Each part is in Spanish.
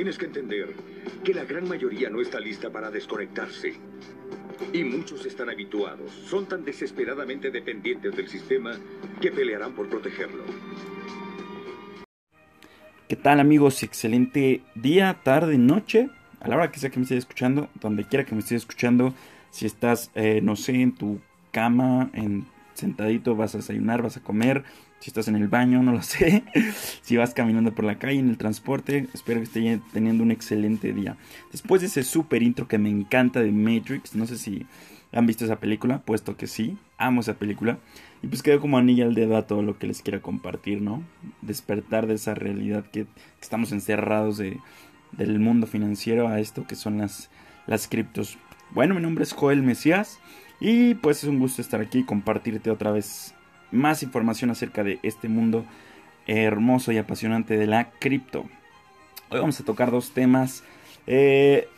tienes que entender que la gran mayoría no está lista para desconectarse. Y muchos están habituados, son tan desesperadamente dependientes del sistema que pelearán por protegerlo. ¿Qué tal amigos? Excelente día, tarde, noche, a la hora que sea que me estés escuchando, donde quiera que me estés escuchando, si estás, eh, no sé, en tu cama, en sentadito, vas a desayunar, vas a comer, si estás en el baño, no lo sé, si vas caminando por la calle, en el transporte, espero que estés teniendo un excelente día. Después de ese super intro que me encanta de Matrix, no sé si han visto esa película, puesto que sí, amo esa película, y pues quedo como anilla al dedo a todo lo que les quiero compartir, ¿no? Despertar de esa realidad que, estamos encerrados de, del mundo financiero a esto que son las, las criptos. Bueno, mi nombre es Joel Mesías y pues es un gusto estar aquí y compartirte otra vez más información acerca de este mundo hermoso y apasionante de la cripto. Hoy vamos a tocar dos temas eh,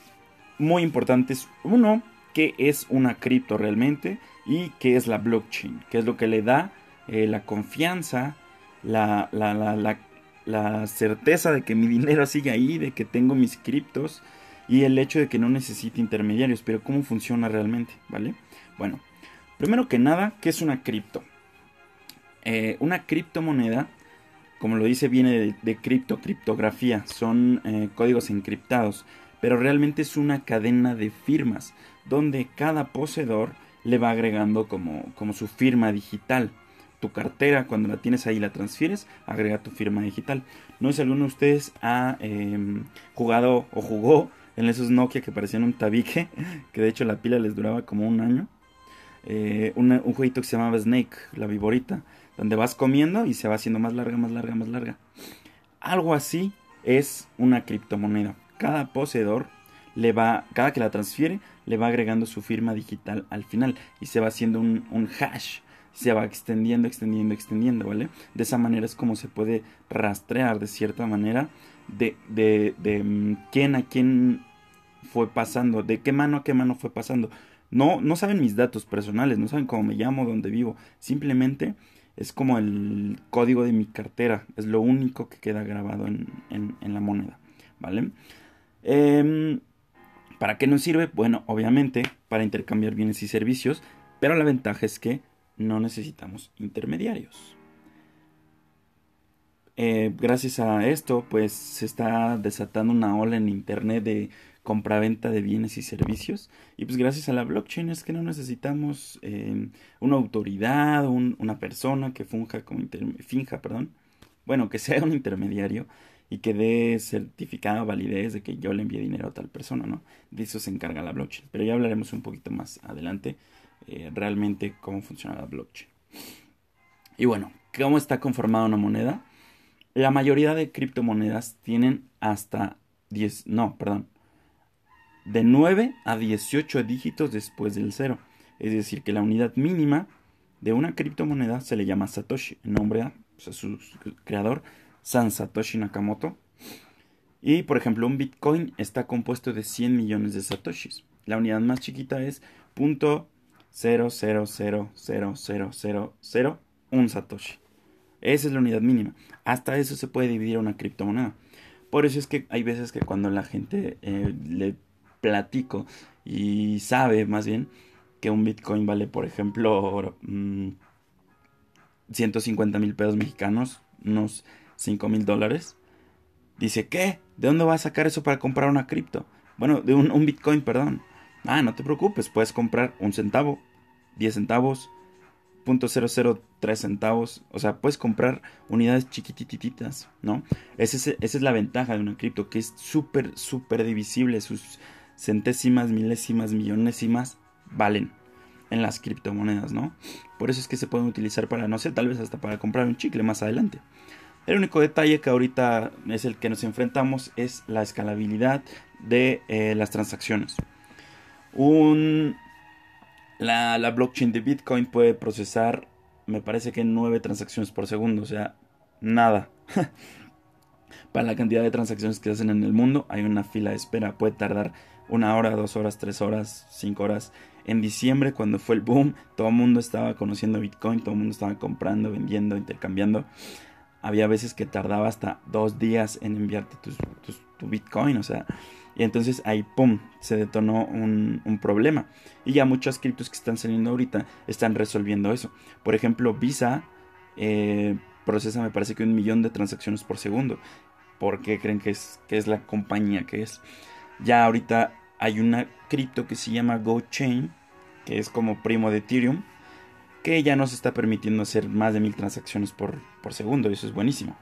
muy importantes. Uno, qué es una cripto realmente y qué es la blockchain, qué es lo que le da eh, la confianza, la, la, la, la, certeza de que mi dinero sigue ahí, de que tengo mis criptos y el hecho de que no necesite intermediarios, pero cómo funciona realmente, ¿vale? Bueno, primero que nada, ¿qué es una cripto? Eh, una criptomoneda, como lo dice, viene de, cripto, criptografía, son eh, códigos encriptados, pero realmente es una cadena de firmas, donde cada poseedor le va agregando como, como su firma digital. Tu cartera, cuando la tienes ahí la transfieres, agrega tu firma digital. No sé si alguno de ustedes ha em, jugado o jugó en esos Nokia que parecían un tabique, que de hecho la pila les duraba como un año. Eh, un jueguito que se llamaba Snake, la viborita, donde vas comiendo y se va haciendo más larga, más larga, más larga. Algo así es una criptomoneda. Cada poseedor le va, cada que la transfiere, le va agregando su firma digital al final y se va haciendo un, hash se va extendiendo, extendiendo, extendiendo, ¿vale? De esa manera es como se puede rastrear de cierta manera de, de, de mm, quién a quién fue pasando, de qué mano a qué mano fue pasando. No, no saben mis datos personales, no saben cómo me llamo, dónde vivo. Simplemente es como el código de mi cartera. Es lo único que queda grabado en, la moneda. ¿Vale? Em, ¿Para qué nos sirve? Bueno, obviamente para intercambiar bienes y servicios. Pero la ventaja es que no necesitamos intermediarios. Eh, gracias a esto, pues se está desatando una ola en Internet de compraventa de bienes y servicios. Y pues gracias a la blockchain es que no necesitamos eh, una autoridad, una persona que funja como finja, perdón. Bueno, que sea un intermediario y que dé certificado validez de que yo le envíe dinero a tal persona, ¿no? De eso se encarga la blockchain. Pero ya hablaremos un poquito más adelante eh, realmente cómo funciona la blockchain. Y bueno, ¿cómo está conformada una moneda? La mayoría de criptomonedas tienen hasta 10, no, perdón, de 9 a 18 dígitos después del cero. Es decir, que la unidad mínima de una criptomoneda se le llama Satoshi, en nombre a, su creador, San Satoshi Nakamoto. Y por ejemplo, un Bitcoin está compuesto de 100 millones de Satoshis. La unidad más chiquita es .0000000 un Satoshi. Esa es la unidad mínima. Hasta eso se puede dividir una criptomoneda. Por eso es que hay veces que cuando la gente eh, le platico y sabe más bien que un Bitcoin vale, por ejemplo, 150 mm, mil pesos mexicanos, unos 5 mil dólares. Dice, ¿qué? ¿De dónde va a sacar eso para comprar una cripto? Bueno, de un, Bitcoin, perdón. Ah, no te preocupes, puedes comprar un centavo, 10 centavos, .003 centavos. O sea, puedes comprar unidades chiquitititas, ¿no? Esa es, esa es la ventaja de una cripto, que es súper, súper divisible. Centésimas, milésimas, millonésimas valen en las criptomonedas, ¿no? Por eso es que se pueden utilizar para, no sé, tal vez hasta para comprar un chicle más adelante. El único detalle que ahorita es el que nos enfrentamos es la escalabilidad de eh, las transacciones. Un, la, la, blockchain de Bitcoin puede procesar, me parece que nueve transacciones por segundo, o sea, nada. Para la cantidad de transacciones que se hacen en el mundo, hay una fila de espera, puede tardar una hora, dos horas, tres horas, cinco horas. En diciembre, cuando fue el boom, todo el mundo estaba conociendo Bitcoin, todo el mundo estaba comprando, vendiendo, intercambiando. había veces que tardaba hasta dos días en enviarte tu Bitcoin, o sea, y entonces ahí, ¡pum!, se detonó un, problema. Y ya muchas criptos que están saliendo ahorita están resolviendo eso. Por ejemplo, Visa eh, procesa, me parece que un millón de transacciones por segundo. ¿Por qué creen que es, que es la compañía que es? Ya ahorita hay una cripto que se llama GoChain, que es como primo de Ethereum, que ya nos está permitiendo hacer más de mil transacciones por, por segundo. Y eso es buenísimo.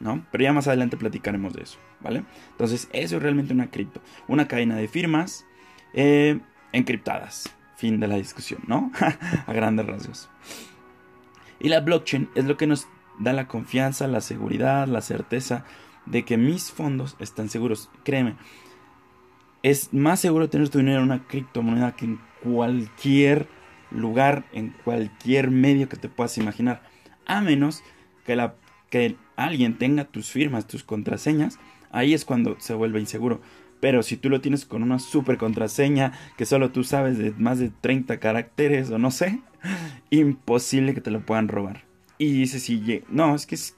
¿no? Pero ya más adelante platicaremos de eso, ¿vale? Entonces, eso es realmente una cripto, una cadena de firmas eh, encriptadas. Fin de la discusión, ¿no? A grandes rasgos. Y la blockchain es lo que nos da la confianza, la seguridad, la certeza de que mis fondos están seguros. Créeme, es más seguro tener tu dinero en una criptomoneda que en cualquier lugar, en cualquier medio que te puedas imaginar. A menos que la que alguien tenga tus firmas, tus contraseñas, ahí es cuando se vuelve inseguro. Pero si tú lo tienes con una super contraseña que solo tú sabes de más de 30 caracteres o no sé, imposible que te lo puedan robar. Y dice si no, es que es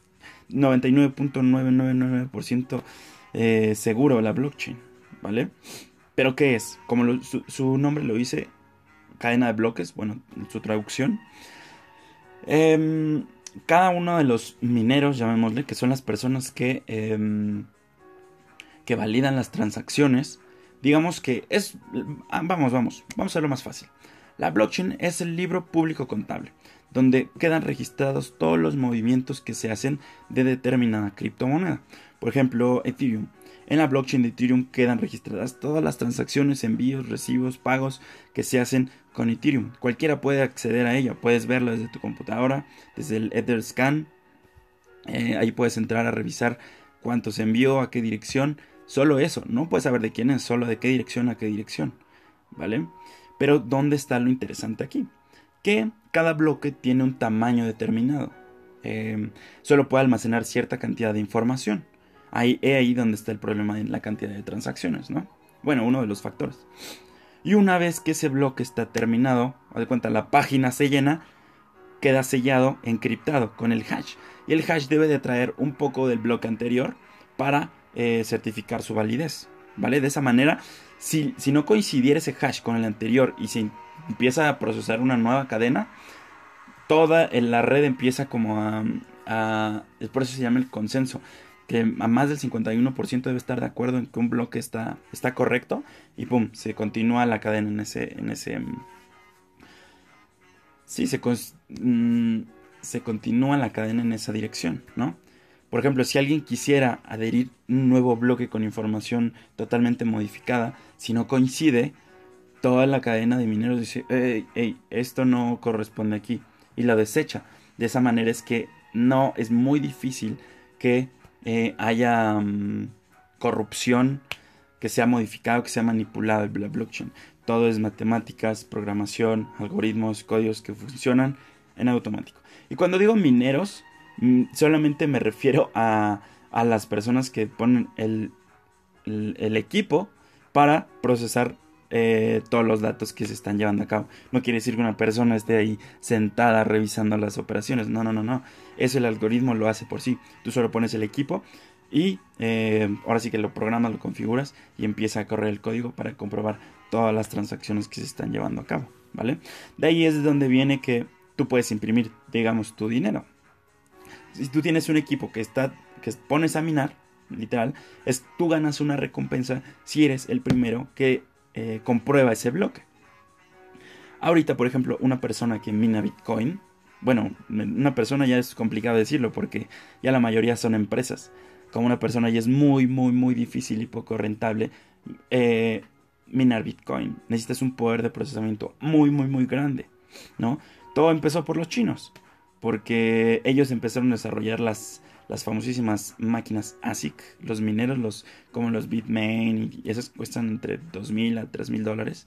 99.999% eh, seguro la blockchain, ¿vale? Pero ¿qué es? Como su, nombre lo dice, cadena de bloques, bueno, su traducción. Eh, cada uno de los mineros, llamémosle, que son las personas que, em, que validan las transacciones, digamos que es, ah, vamos, vamos, vamos a hacerlo más fácil. La blockchain es el libro público contable, donde quedan registrados todos los movimientos que se hacen de determinada criptomoneda. Por ejemplo, Ethereum. En la blockchain de Ethereum quedan registradas todas las transacciones, envíos, recibos, pagos que se hacen con Ethereum. Cualquiera puede acceder a ella, puedes verlo desde tu computadora, desde el Etherscan. Eh, ahí puedes entrar a revisar cuánto se envió, a qué dirección. Solo eso, no puedes saber de quién es, solo de qué dirección a qué dirección. ¿Vale? Pero ¿dónde está lo interesante aquí? Que cada bloque tiene un tamaño determinado. Eh, solo puede almacenar cierta cantidad de información. Ahí, es ahí donde está el problema en la cantidad de transacciones, ¿no? Bueno, uno de los factores. Y una vez que ese bloque está terminado, de cuenta la página se llena, queda sellado, encriptado con el hash. Y el hash debe de traer un poco del bloque anterior para eh, certificar su validez. ¿Vale? De esa manera, si, si no coincidiera ese hash con el anterior y se empieza a procesar una nueva cadena, toda la red empieza como a, a, por eso se llama el consenso que a más del 51% debe estar de acuerdo en que un bloque está, está correcto y pum, se continúa la cadena en ese... En ese mm, sí, se, mm, se continúa la cadena en esa dirección, ¿no? Por ejemplo, si alguien quisiera adherir un nuevo bloque con información totalmente modificada, si no coincide, toda la cadena de mineros dice, hey, esto no corresponde aquí, y lo desecha. De esa manera es que no es muy difícil que eh, haya mm, corrupción, que sea modificado, que sea manipulado el blockchain. Todo es matemáticas, programación, algoritmos, códigos que funcionan en automático. Y cuando digo mineros, mm, solamente me refiero a, a las personas que ponen el, el, equipo para procesar eh, todos los datos que se están llevando a cabo. No quiere decir que una persona esté ahí sentada revisando las operaciones. No, no, no, no. Eso el algoritmo lo hace por sí. Tú solo pones el equipo y eh, ahora sí que lo programas, lo configuras y empieza a correr el código para comprobar todas las transacciones que se están llevando a cabo. ¿Vale? De ahí es de donde viene que tú puedes imprimir, digamos, tu dinero. Si tú tienes un equipo que está, que pones a minar, literal, es tú ganas una recompensa si eres el primero que eh, comprueba ese bloque. Ahorita, por ejemplo, una persona que mina Bitcoin, bueno, una persona ya es complicado decirlo porque ya la mayoría son empresas. Como una persona ya es muy, muy, muy difícil y poco rentable eh, minar Bitcoin. Necesitas un poder de procesamiento muy, muy, muy grande, ¿no? Todo empezó por los chinos, porque ellos empezaron a desarrollar las, las famosísimas máquinas ASIC, los mineros, los, como los Bitmain, y esas cuestan entre 2.000 a 3.000 dólares.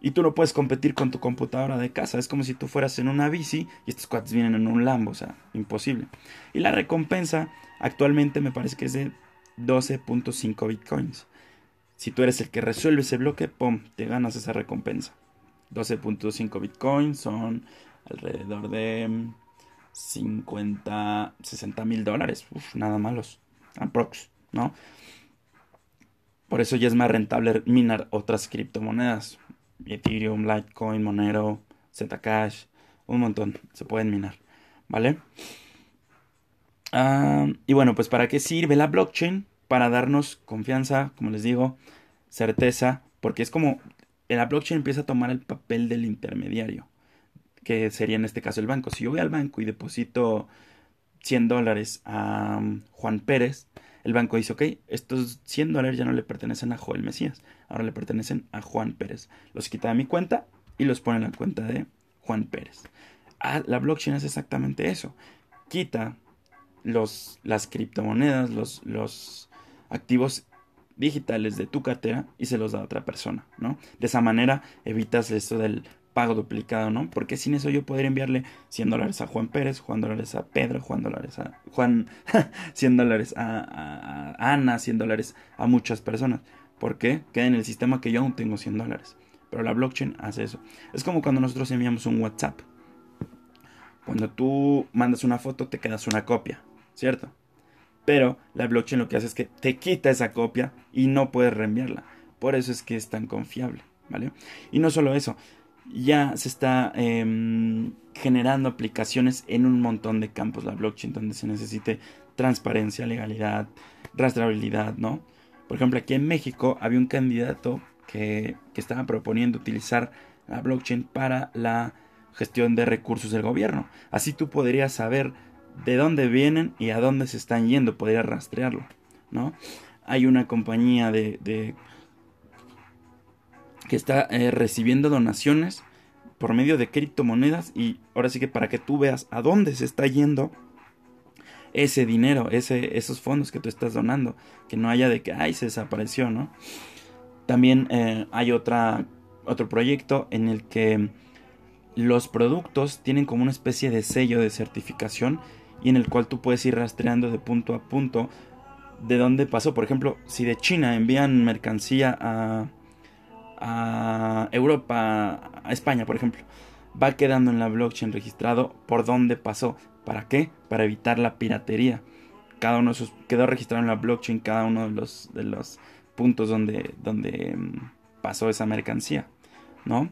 Y tú no puedes competir con tu computadora de casa. Es como si tú fueras en una bici y estos cuates vienen en un Lambo. O sea, imposible. Y la recompensa actualmente me parece que es de 12.5 bitcoins. Si tú eres el que resuelve ese bloque, ¡pum! Te ganas esa recompensa. 12.5 bitcoins son alrededor de 50, 60 mil dólares. Nada malos. Aprox, ¿no? Por eso ya es más rentable minar otras criptomonedas. Ethereum, Litecoin, Monero, Zcash, un montón se pueden minar, ¿vale? Ah, y bueno, pues ¿para qué sirve la blockchain? Para darnos confianza, como les digo, certeza, porque es como la blockchain empieza a tomar el papel del intermediario, que sería en este caso el banco. Si yo voy al banco y deposito 100 dólares a um, Juan Pérez, el banco dice, ok, estos 100 dólares ya no le pertenecen a Joel Mesías, ahora le pertenecen a Juan Pérez. Los quita de mi cuenta y los pone en la cuenta de Juan Pérez. Ah, la blockchain es exactamente eso. Quita los, las criptomonedas, los, los activos digitales de tu cartera y se los da a otra persona, ¿no? De esa manera evitas esto del pago duplicado, ¿no? Porque sin eso yo podría enviarle 100 dólares a Juan Pérez, Juan dólares a Pedro, Juan dólares a Juan, 100 dólares a, Ana, 100 dólares a muchas personas. ¿Por qué? Queda en el sistema que yo aún tengo 100 dólares. Pero la blockchain hace eso. Es como cuando nosotros enviamos un WhatsApp. Cuando tú mandas una foto te quedas una copia, ¿cierto? Pero la blockchain lo que hace es que te quita esa copia y no puedes reenviarla. Por eso es que es tan confiable, ¿vale? Y no solo eso, ya se está em, generando aplicaciones en un montón de campos la blockchain donde se necesite transparencia, legalidad, rastreabilidad, ¿no? Por ejemplo, aquí en México había un candidato que, que estaba proponiendo utilizar la blockchain para la gestión de recursos del gobierno. Así tú podrías saber de dónde vienen y a dónde se están yendo, podrías rastrearlo, ¿no? Hay una compañía de que está eh, recibiendo donaciones por medio de criptomonedas y ahora sí que para que tú veas a dónde se está yendo ese dinero, ese, esos fondos que tú estás donando, que no haya de que, ay, se desapareció, ¿no? También eh, hay otra, otro proyecto en el que los productos tienen como una especie de sello de certificación y en el cual tú puedes ir rastreando de punto a punto de dónde pasó. Por ejemplo, si de China envían mercancía a, a Europa, a España, por ejemplo, va quedando en la blockchain registrado por dónde pasó. ¿Para qué? Para evitar la piratería. Cada uno de esos quedó registrado en la blockchain cada uno de los, de los puntos donde, donde mm, pasó esa mercancía, ¿no?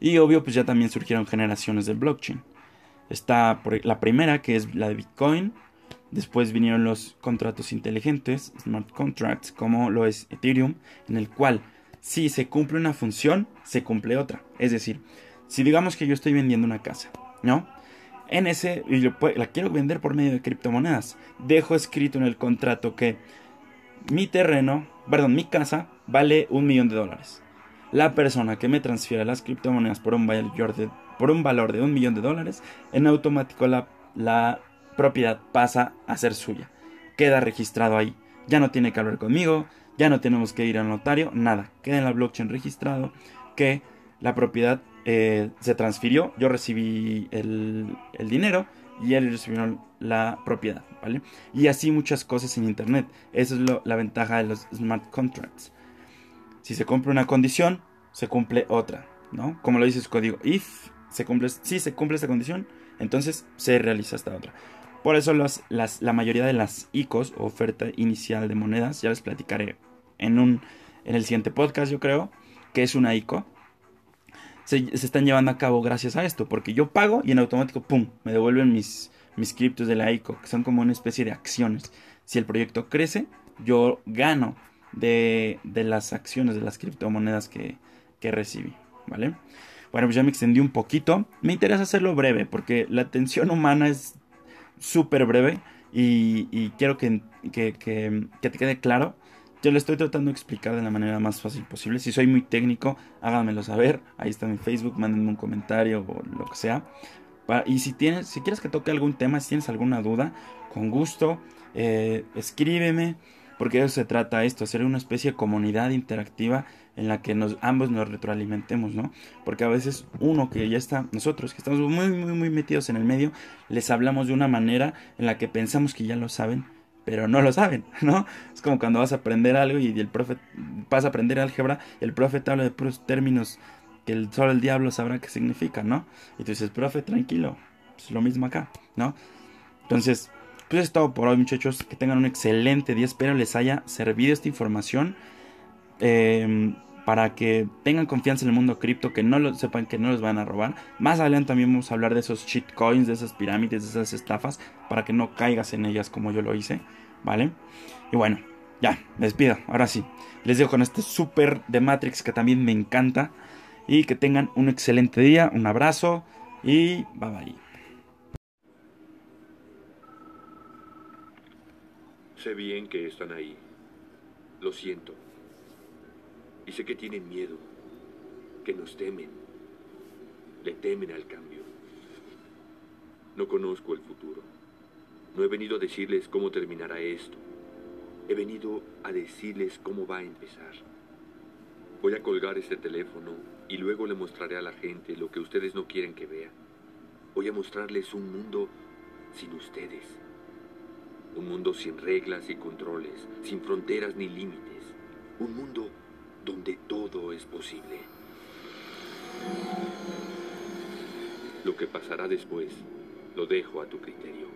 Y obvio, pues ya también surgieron generaciones de blockchain. Está la primera, que es la de Bitcoin. Después vinieron los contratos inteligentes, smart contracts, como lo es Ethereum, en el cual si se cumple una función, se cumple otra. Es decir, si digamos que yo estoy vendiendo una casa, ¿no? En ese, y la quiero vender por medio de criptomonedas, dejo escrito en el contrato que mi terreno, perdón, mi casa vale un millón de dólares. La persona que me transfiera las criptomonedas por un valor de, por un valor de un millón de dólares, en automático la, la propiedad pasa a ser suya. Queda registrado ahí. Ya no tiene que hablar conmigo, ya no tenemos que ir al notario, nada. Queda en la blockchain registrado que la propiedad eh, se transfirió, yo recibí el, dinero y él recibió la propiedad, ¿vale? Y así muchas cosas en Internet. Esa es la ventaja de los smart contracts. Si se cumple una condición, se cumple otra, ¿no? Como lo dice su código, if se cumple, si se cumple esta condición, entonces se realiza esta otra. Por eso las, la mayoría de las ICOs, oferta inicial de monedas, ya les platicaré en, un, en el siguiente podcast, yo creo, que es una ICO, se, están llevando a cabo gracias a esto, porque yo pago y en automático, ¡pum!, me devuelven mis, mis criptos de la ICO, que son como una especie de acciones. Si el proyecto crece, yo gano de, de las acciones de las criptomonedas que, que recibí, ¿vale? Bueno, pues ya me extendí un poquito. Me interesa hacerlo breve, porque la atención humana es súper breve y, quiero que, que, que, que, te quede claro yo le estoy tratando de explicar de la manera más fácil posible. Si soy muy técnico, háganmelo saber. Ahí está mi Facebook, mándenme un comentario o lo que sea. Y si tienes, si quieres que toque algún tema, si tienes alguna duda, con gusto, eh, escríbeme, porque de eso se trata esto, hacer una especie de comunidad interactiva en la que nos, ambos nos retroalimentemos, ¿no? Porque a veces uno que ya está, nosotros que estamos muy, muy, muy metidos en el medio, les hablamos de una manera en la que pensamos que ya lo saben, pero no lo saben, ¿no? Es como cuando vas a aprender algo y el profe vas a aprender álgebra el profe te habla de puros términos que solo el diablo sabrá qué significan, ¿no? Y tú dices, profe, tranquilo, pues lo mismo acá, ¿no? Entonces, pues es todo por hoy muchachos, que tengan un excelente día, espero les haya servido esta información. Em, para que tengan confianza en el mundo cripto, que no lo sepan que no les van a robar. Más adelante también vamos a hablar de esos shitcoins, de esas pirámides, de esas estafas, para que no caigas en ellas como yo lo hice, ¿vale? Y bueno, ya, me despido, ahora sí. Les dejo con este super de Matrix que también me encanta. Y que tengan un excelente día, un abrazo y bye bye. Sé bien que están ahí. Lo siento. Y sé que tienen miedo, que nos temen, le temen al cambio. No conozco el futuro. No he venido a decirles cómo terminará esto. He venido a decirles cómo va a empezar. Voy a colgar este teléfono y luego le mostraré a la gente lo que ustedes no quieren que vean. Voy a mostrarles un mundo sin ustedes. Un mundo sin reglas y controles, sin fronteras ni límites. Un mundo donde todo es posible. Lo que pasará después lo dejo a tu criterio.